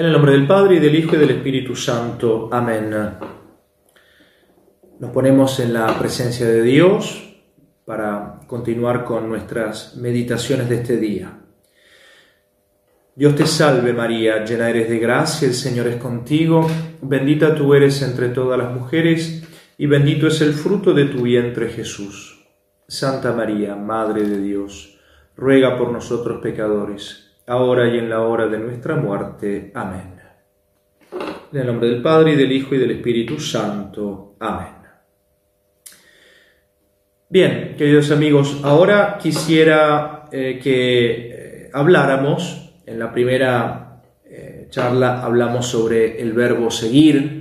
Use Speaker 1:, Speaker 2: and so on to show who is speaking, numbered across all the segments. Speaker 1: En el nombre del Padre, y del Hijo, y del Espíritu Santo. Amén. Nos ponemos en la presencia de Dios para continuar con nuestras meditaciones de este día. Dios te salve María, llena eres de gracia, el Señor es contigo, bendita tú eres entre todas las mujeres, y bendito es el fruto de tu vientre Jesús. Santa María, Madre de Dios, ruega por nosotros pecadores ahora y en la hora de nuestra muerte. Amén. En el nombre del Padre, y del Hijo, y del Espíritu Santo. Amén. Bien, queridos amigos, ahora quisiera eh, que eh, habláramos, en la primera eh, charla hablamos sobre el verbo seguir,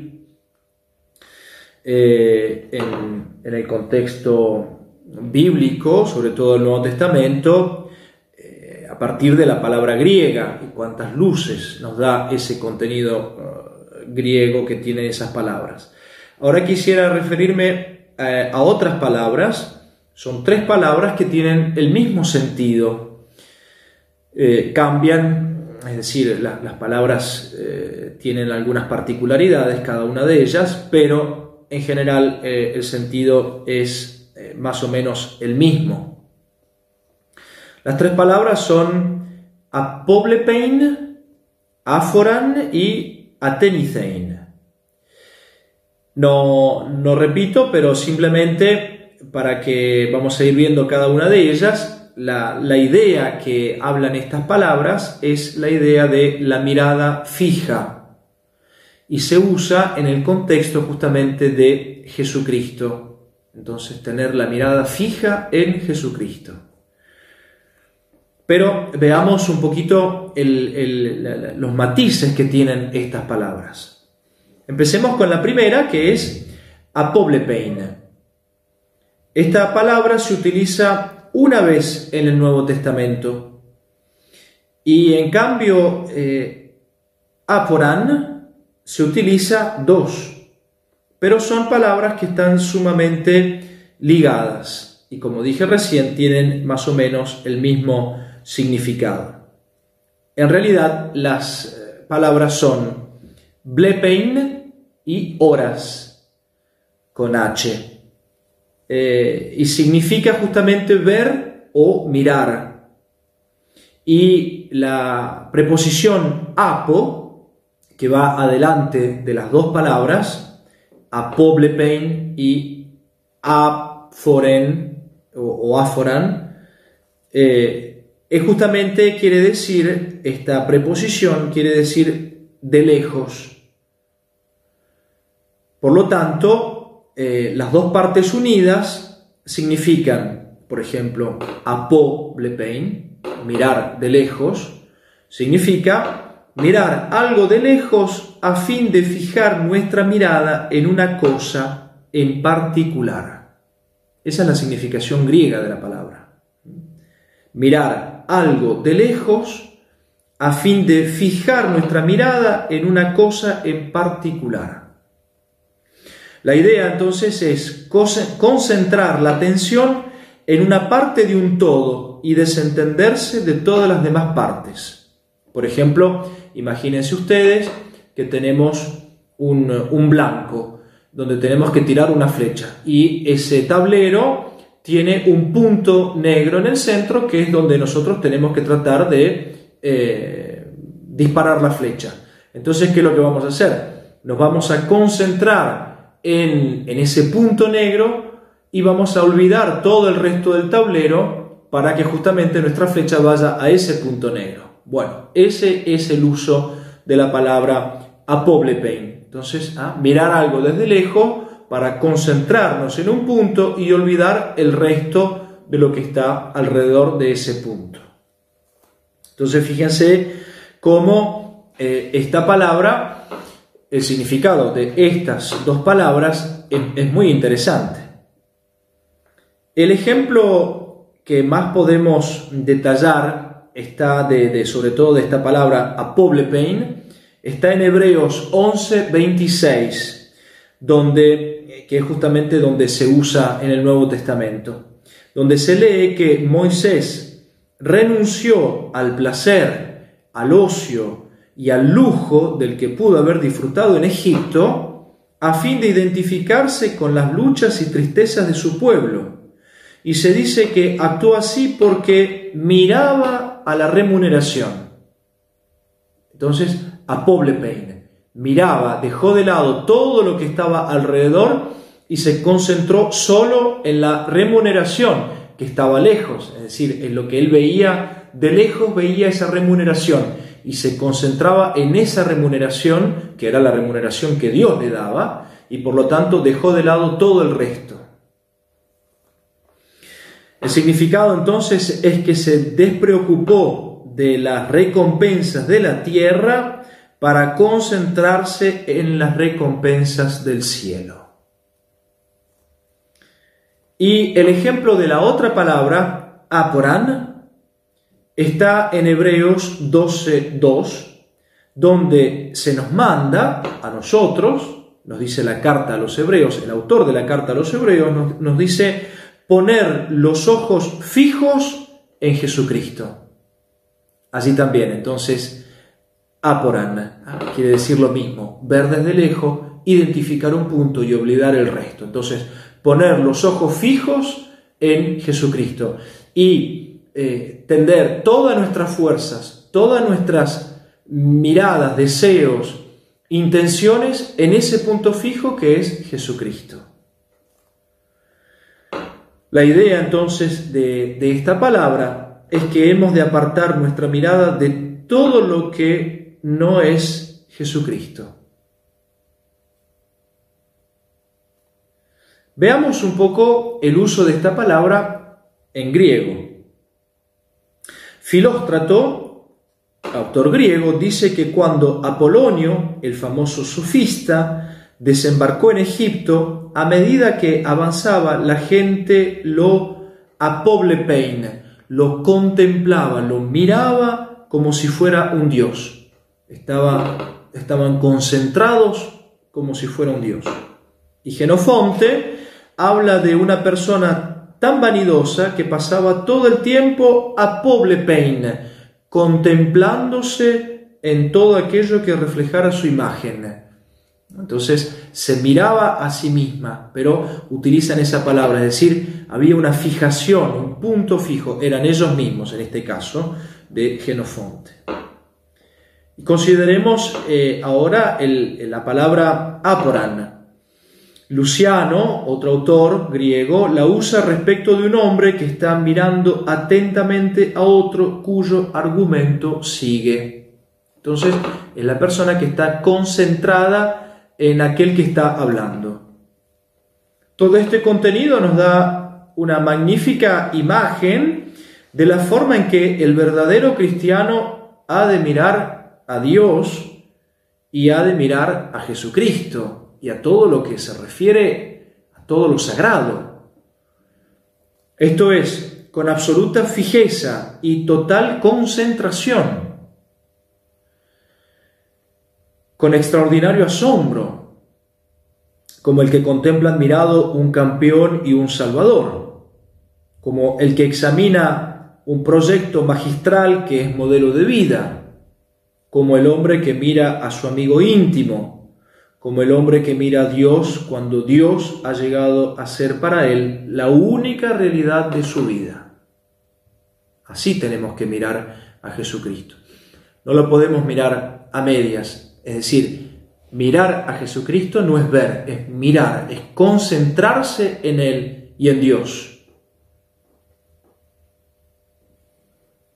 Speaker 1: en, en el contexto bíblico, sobre todo el Nuevo Testamento, partir de la palabra griega y cuántas luces nos da ese contenido eh, griego que tiene esas palabras. Ahora quisiera referirme eh, a otras palabras. Son tres palabras que tienen el mismo sentido. Eh, cambian, es decir, las palabras tienen algunas particularidades, cada una de ellas, pero en general el sentido es más o menos el mismo. Las tres palabras son apoblepein, aforan y atenicein. No, no repito, pero simplemente para que vamos a ir viendo cada una de ellas, la idea que hablan estas palabras es la idea de la mirada fija y se usa en el contexto justamente de Jesucristo. Entonces, tener la mirada fija en Jesucristo. Pero veamos un poquito los matices que tienen estas palabras. Empecemos con la primera, que es apoblepein. Esta palabra se utiliza una vez en el Nuevo Testamento. Y en cambio, eh, aporán se utiliza dos. Pero son palabras que están sumamente ligadas. Y como dije recién, tienen más o menos el mismo significado. En realidad, las eh, palabras son blepein y horas con H. Eh, y significa justamente ver o mirar. Y la preposición apo, que va adelante de las dos palabras, apoblepein y aforen o, o aforan, eh, es justamente quiere decir, esta preposición quiere decir de lejos. Por lo tanto, eh, las dos partes unidas significan, por ejemplo, le mirar de lejos, significa mirar algo de lejos a fin de fijar nuestra mirada en una cosa en particular. Esa es la significación griega de la palabra. Mirar algo de lejos a fin de fijar nuestra mirada en una cosa en particular. La idea entonces es concentrar la atención en una parte de un todo y desentenderse de todas las demás partes. Por ejemplo, imagínense ustedes que tenemos un, blanco donde tenemos que tirar una flecha y ese tablero tiene un punto negro en el centro que es donde nosotros tenemos que tratar de eh, disparar la flecha. Entonces, ¿qué es lo que vamos a hacer? Nos vamos a concentrar en, ese punto negro y vamos a olvidar todo el resto del tablero para que justamente nuestra flecha vaya a ese punto negro. Bueno, ese es el uso de la palabra a Entonces, mirar algo desde lejos para concentrarnos en un punto y olvidar el resto de lo que está alrededor de ese punto. Entonces fíjense cómo eh, esta palabra, el significado de estas dos palabras es, muy interesante. El ejemplo que más podemos detallar está de, sobre todo de esta palabra pain, está en Hebreos 11.26, donde que es justamente donde se usa en el Nuevo Testamento, donde se lee que Moisés renunció al placer, al ocio y al lujo del que pudo haber disfrutado en Egipto a fin de identificarse con las luchas y tristezas de su pueblo. Y se dice que actuó así porque miraba a la remuneración. Entonces, a peine, miraba, dejó de lado todo lo que estaba alrededor y se concentró solo en la remuneración que estaba lejos, es decir, en lo que él veía de lejos, veía esa remuneración y se concentraba en esa remuneración, que era la remuneración que Dios le daba, y por lo tanto dejó de lado todo el resto. El significado entonces es que se despreocupó de las recompensas de la tierra para concentrarse en las recompensas del cielo. Y el ejemplo de la otra palabra, aporán, está en Hebreos 12.2, donde se nos manda a nosotros, nos dice la carta a los hebreos, el autor de la carta a los hebreos nos, dice poner los ojos fijos en Jesucristo. Así también, entonces, aporán, quiere decir lo mismo, ver desde lejos, identificar un punto y olvidar el resto. Entonces, poner los ojos fijos en Jesucristo y eh, tender todas nuestras fuerzas, todas nuestras miradas, deseos, intenciones en ese punto fijo que es Jesucristo. La idea entonces de, esta palabra es que hemos de apartar nuestra mirada de todo lo que no es Jesucristo. Veamos un poco el uso de esta palabra en griego. Filóstrato, autor griego, dice que cuando Apolonio, el famoso sofista, desembarcó en Egipto, a medida que avanzaba la gente lo apoblepein, lo contemplaba, lo miraba como si fuera un dios. estaban concentrados como si fuera un dios. Y Genofonte habla de una persona tan vanidosa que pasaba todo el tiempo a pobre peine, contemplándose en todo aquello que reflejara su imagen. Entonces se miraba a sí misma, pero utilizan esa palabra, es decir, había una fijación, un punto fijo, eran ellos mismos en este caso, de Genofonte. Consideremos eh, ahora la palabra aporan, Luciano, otro autor griego, la usa respecto de un hombre que está mirando atentamente a otro cuyo argumento sigue. Entonces, es la persona que está concentrada en aquel que está hablando. Todo este contenido nos da una magnífica imagen de la forma en que el verdadero cristiano ha de mirar a Dios y ha de mirar a Jesucristo y a todo lo que se refiere a todo lo sagrado. Esto es, con absoluta fijeza y total concentración, con extraordinario asombro, como el que contempla admirado un campeón y un salvador, como el que examina un proyecto magistral que es modelo de vida, como el hombre que mira a su amigo íntimo como el hombre que mira a Dios cuando Dios ha llegado a ser para él la única realidad de su vida. Así tenemos que mirar a Jesucristo. No lo podemos mirar a medias, es decir, mirar a Jesucristo no es ver, es mirar, es concentrarse en Él y en Dios.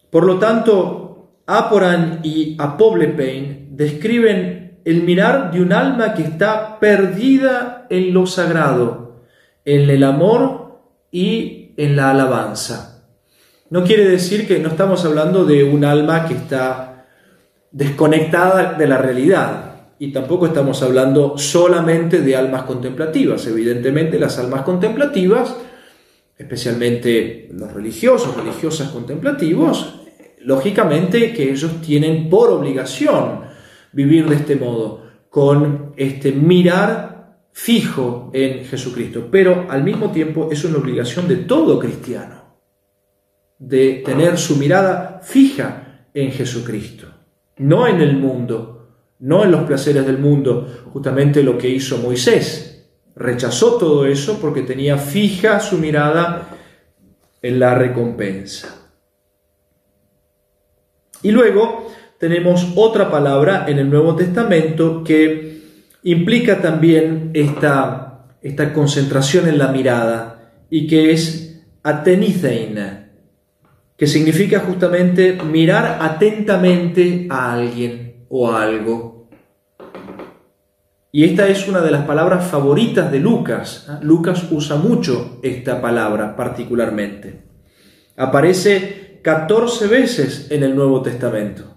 Speaker 1: Por lo tanto, Aporan y Apoblepain describen el mirar de un alma que está perdida en lo sagrado, en el amor y en la alabanza. No quiere decir que no estamos hablando de un alma que está desconectada de la realidad, y tampoco estamos hablando solamente de almas contemplativas. Evidentemente las almas contemplativas, especialmente los religiosos, religiosas contemplativos, lógicamente que ellos tienen por obligación vivir de este modo, con este mirar fijo en Jesucristo. Pero al mismo tiempo es una obligación de todo cristiano, de tener su mirada fija en Jesucristo, no en el mundo, no en los placeres del mundo, justamente lo que hizo Moisés. Rechazó todo eso porque tenía fija su mirada en la recompensa. Y luego tenemos otra palabra en el Nuevo Testamento que implica también esta, concentración en la mirada y que es atenizein, que significa justamente mirar atentamente a alguien o a algo. Y esta es una de las palabras favoritas de Lucas. ¿eh? Lucas usa mucho esta palabra particularmente. Aparece 14 veces en el Nuevo Testamento.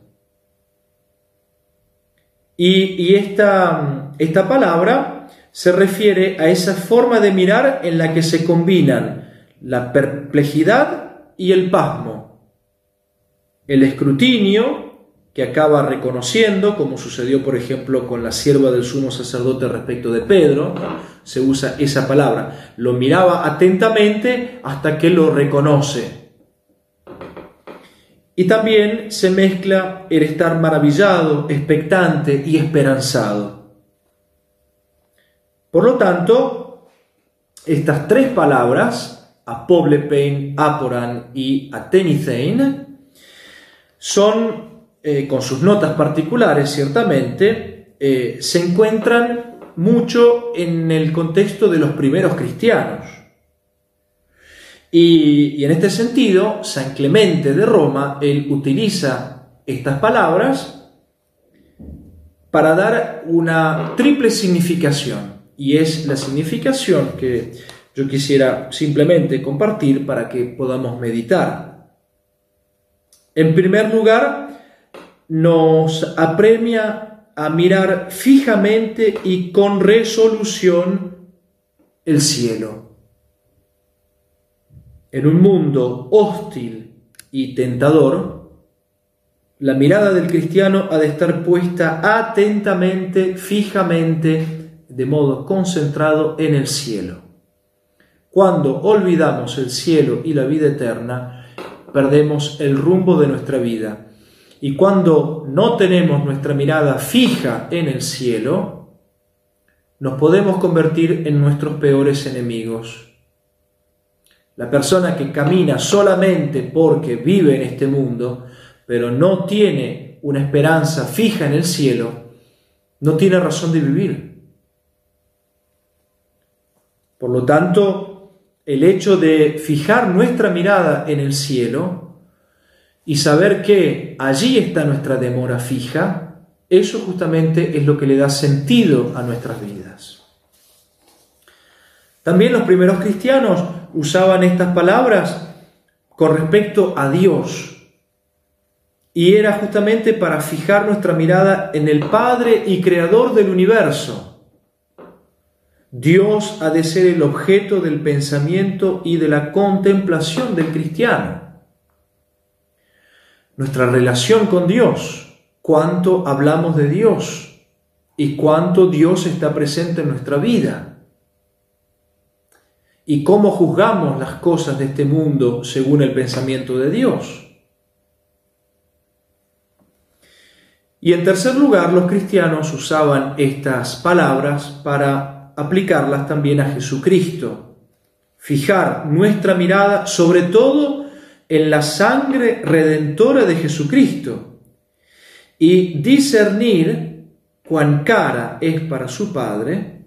Speaker 1: Y, esta, esta palabra se refiere a esa forma de mirar en la que se combinan la perplejidad y el pasmo, el escrutinio que acaba reconociendo, como sucedió por ejemplo con la sierva del sumo sacerdote respecto de Pedro, se usa esa palabra, lo miraba atentamente hasta que lo reconoce y también se mezcla el estar maravillado, expectante y esperanzado. Por lo tanto, estas tres palabras, apoblepein, aporan y atenithein, son, eh, con sus notas particulares ciertamente, eh, se encuentran mucho en el contexto de los primeros cristianos y, en este sentido, San Clemente de Roma, él utiliza estas palabras para dar una triple significación. Y es la significación que yo quisiera simplemente compartir para que podamos meditar. En primer lugar, nos apremia a mirar fijamente y con resolución el cielo en un mundo hostil y tentador, la mirada del cristiano ha de estar puesta atentamente, fijamente, de modo concentrado en el cielo. Cuando olvidamos el cielo y la vida eterna, perdemos el rumbo de nuestra vida. Y cuando no tenemos nuestra mirada fija en el cielo, nos podemos convertir en nuestros peores enemigos la persona que camina solamente porque vive en este mundo, pero no tiene una esperanza fija en el cielo, no tiene razón de vivir. Por lo tanto, el hecho de fijar nuestra mirada en el cielo y saber que allí está nuestra demora fija, eso justamente es lo que le da sentido a nuestras vidas. También los primeros cristianos usaban estas palabras con respecto a Dios. Y era justamente para fijar nuestra mirada en el Padre y Creador del universo. Dios ha de ser el objeto del pensamiento y de la contemplación del cristiano. Nuestra relación con Dios, cuánto hablamos de Dios y cuánto Dios está presente en nuestra vida y cómo juzgamos las cosas de este mundo según el pensamiento de Dios. Y en tercer lugar, los cristianos usaban estas palabras para aplicarlas también a Jesucristo. Fijar nuestra mirada sobre todo en la sangre redentora de Jesucristo y discernir cuán cara es para su Padre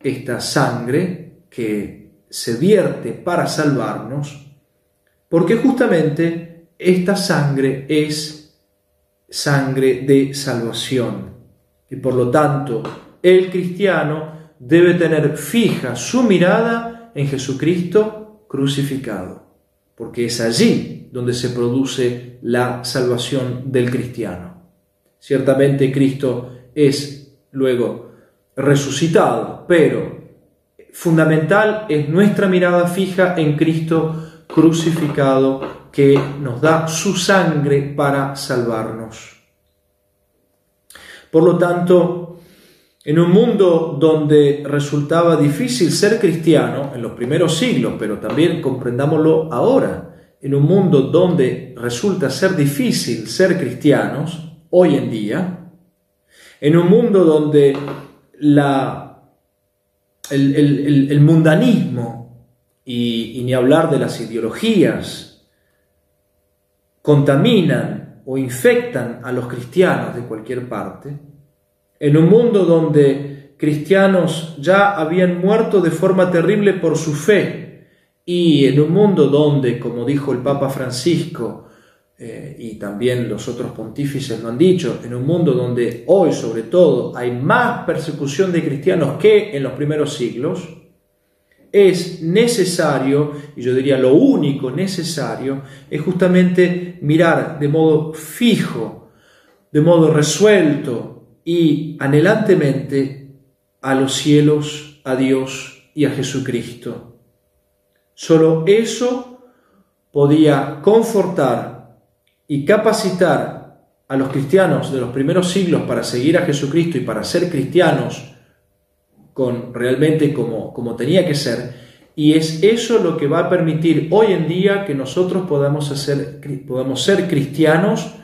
Speaker 1: esta sangre que se vierte para salvarnos, porque justamente esta sangre es sangre de salvación. Y por lo tanto, el cristiano debe tener fija su mirada en Jesucristo crucificado, porque es allí donde se produce la salvación del cristiano. Ciertamente Cristo es luego resucitado, pero fundamental es nuestra mirada fija en Cristo crucificado que nos da su sangre para salvarnos. Por lo tanto, en un mundo donde resultaba difícil ser cristiano en los primeros siglos, pero también comprendámoslo ahora, en un mundo donde resulta ser difícil ser cristianos hoy en día, en un mundo donde la el, mundanismo y ni hablar de las ideologías contaminan o infectan a los cristianos de cualquier parte, en un mundo donde cristianos ya habían muerto de forma terrible por su fe, y en un mundo donde, como dijo el Papa Francisco, eh, y también los otros pontífices lo han dicho, en un mundo donde hoy sobre todo hay más persecución de cristianos que en los primeros siglos, es necesario, y yo diría lo único necesario, es justamente mirar de modo fijo, de modo resuelto y anhelantemente a los cielos, a Dios y a Jesucristo. Solo eso podía confortar y capacitar a los cristianos de los primeros siglos para seguir a Jesucristo y para ser cristianos con realmente como, como tenía que ser, y es eso lo que va a permitir hoy en día que nosotros podamos, hacer, podamos ser cristianos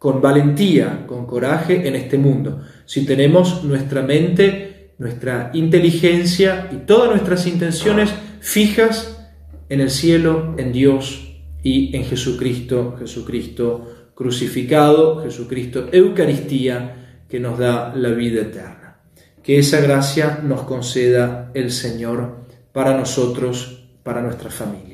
Speaker 1: con valentía, con coraje en este mundo. Si tenemos nuestra mente, nuestra inteligencia y todas nuestras intenciones fijas en el cielo, en Dios, y en Jesucristo, Jesucristo crucificado, Jesucristo Eucaristía, que nos da la vida eterna. Que esa gracia nos conceda el Señor para nosotros, para nuestra familia.